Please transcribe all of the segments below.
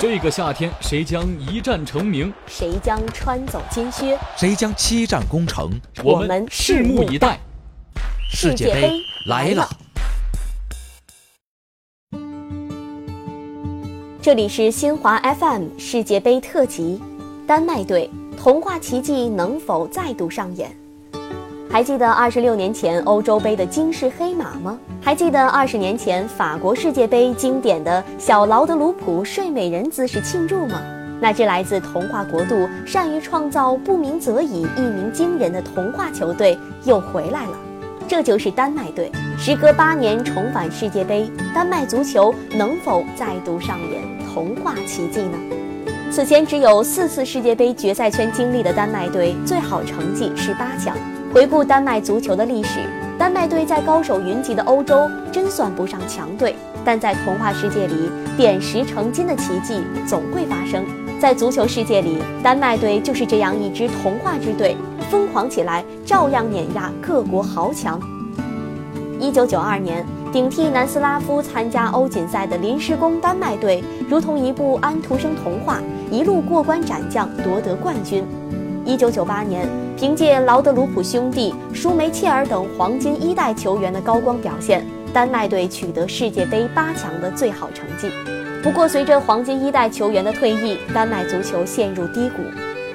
这个夏天，谁将一战成名？谁将穿走金靴？谁将七战攻城？我们拭目以待。世界杯来了！这里是新华 FM 世界杯特辑，丹麦队童话奇迹能否再度上演？还记得二十六年前欧洲杯的惊世黑马吗？还记得二十年前法国世界杯经典的小劳德鲁普睡美人姿势庆祝吗？那支来自童话国度、善于创造不鸣则已、一鸣惊人的童话球队又回来了。这就是丹麦队，时隔八年重返世界杯，丹麦足球能否再度上演童话奇迹呢？此前只有四次世界杯决赛圈经历的丹麦队，最好成绩是八强。回顾丹麦足球的历史，丹麦队在高手云集的欧洲真算不上强队，但在童话世界里，点石成金的奇迹总会发生。在足球世界里，丹麦队就是这样一支童话之队，疯狂起来照样碾压各国豪强。一九九二年，顶替南斯拉夫参加欧锦赛的临时工丹麦队，如同一部安徒生童话，一路过关斩将，夺得冠军。一九九八年，凭借劳德鲁普兄弟、舒梅切尔等黄金一代球员的高光表现，丹麦队取得世界杯八强的最好成绩。不过，随着黄金一代球员的退役，丹麦足球陷入低谷。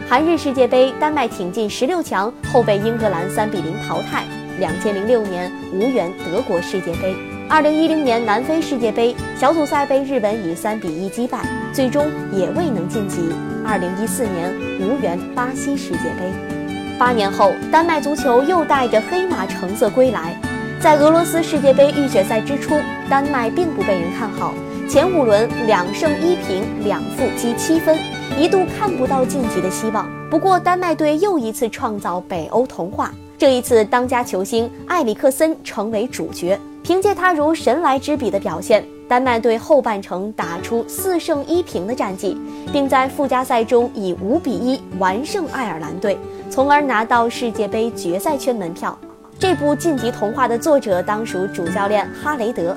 韩日世界杯，丹麦挺进十六强后被英格兰三比零淘汰。两千零六年无缘德国世界杯。二零一零年南非世界杯小组赛被日本以三比一击败，最终也未能晋级。二零一四年无缘巴西世界杯。八年后，丹麦足球又带着黑马成色归来。在俄罗斯世界杯预选赛之初，丹麦并不被人看好，前五轮两胜一平两负积七分，一度看不到晋级的希望。不过，丹麦队又一次创造北欧童话。这一次，当家球星埃里克森成为主角。凭借他如神来之笔的表现，丹麦队后半程打出四胜一平的战绩，并在附加赛中以五比一完胜爱尔兰队，从而拿到世界杯决赛圈门票。这部晋级童话的作者当属主教练哈雷德，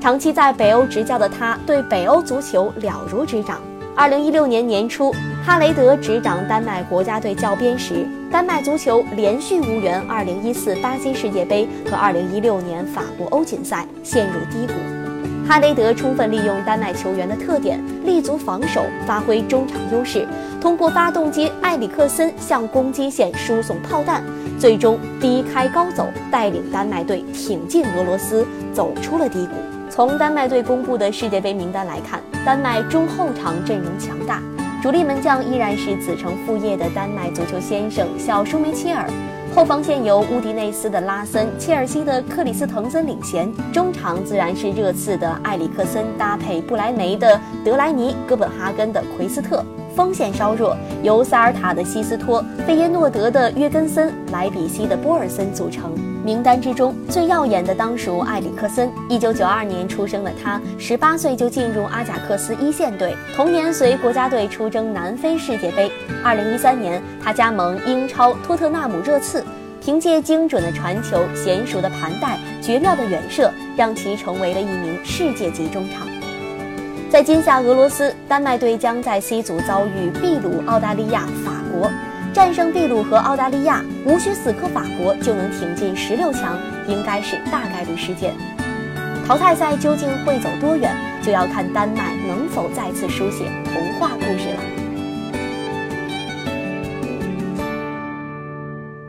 长期在北欧执教的他，对北欧足球了如指掌。二零一六年年初，哈雷德执掌丹麦国家队教鞭时，丹麦足球连续无缘二零一四巴西世界杯和二零一六年法国欧锦赛，陷入低谷。哈雷德充分利用丹麦球员的特点，立足防守，发挥中场优势，通过发动机埃里克森向攻击线输送炮弹，最终低开高走，带领丹麦队挺进俄罗斯，走出了低谷。从丹麦队公布的世界杯名单来看，丹麦中后场阵容强大，主力门将依然是子承父业的丹麦足球先生小舒梅切尔，后防线由乌迪内斯的拉森、切尔西的克里斯滕森领衔，中场自然是热刺的埃里克森搭配不来梅的德莱尼、哥本哈根的奎斯特。锋线稍弱，由萨尔塔的西斯托、费耶诺德的约根森、莱比锡的波尔森组成。名单之中最耀眼的当属埃里克森。一九九二年出生的他，十八岁就进入阿贾克斯一线队，同年随国家队出征南非世界杯。二零一三年，他加盟英超托特纳姆热刺，凭借精准的传球、娴熟的盘带、绝妙的远射，让其成为了一名世界级中场。在今夏俄罗斯，丹麦队将在 C 组遭遇秘鲁、澳大利亚、法国。战胜秘鲁和澳大利亚，无需死磕法国就能挺进十六强，应该是大概率事件。淘汰赛究竟会走多远，就要看丹麦能否再次书写童话故事了。